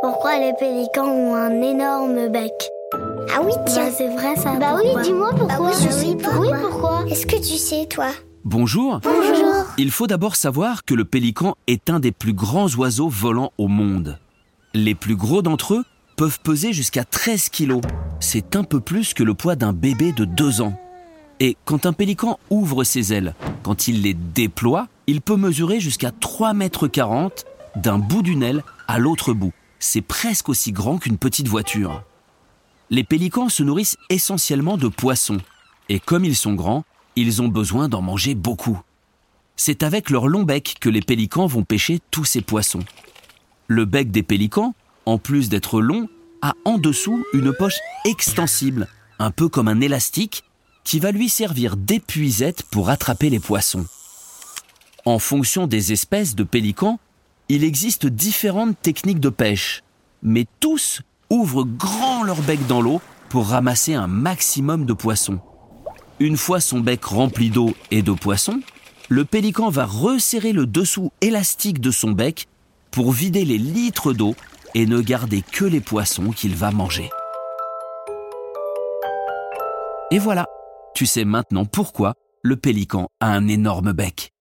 pourquoi les pélicans ont un énorme bec. Ah oui, tiens. Bah, c'est vrai ça. Bah pourquoi oui, dis-moi pourquoi. Bah oui, je sais Oui, pourquoi. Oui, pourquoi Est-ce que tu sais, toi Bonjour. Bonjour. Il faut d'abord savoir que le pélican est un des plus grands oiseaux volants au monde. Les plus gros d'entre eux peuvent peser jusqu'à 13 kilos. C'est un peu plus que le poids d'un bébé de 2 ans. Et quand un pélican ouvre ses ailes, quand il les déploie, il peut mesurer jusqu'à 3 mètres 40 d'un bout d'une aile à l'autre bout. C'est presque aussi grand qu'une petite voiture. Les pélicans se nourrissent essentiellement de poissons. Et comme ils sont grands, ils ont besoin d'en manger beaucoup. C'est avec leur long bec que les pélicans vont pêcher tous ces poissons. Le bec des pélicans, en plus d'être long, a en dessous une poche extensible, un peu comme un élastique, qui va lui servir d'épuisette pour attraper les poissons. En fonction des espèces de pélicans, il existe différentes techniques de pêche, mais tous ouvrent grand leur bec dans l'eau pour ramasser un maximum de poissons. Une fois son bec rempli d'eau et de poissons, le pélican va resserrer le dessous élastique de son bec pour vider les litres d'eau et ne garder que les poissons qu'il va manger. Et voilà, tu sais maintenant pourquoi le pélican a un énorme bec.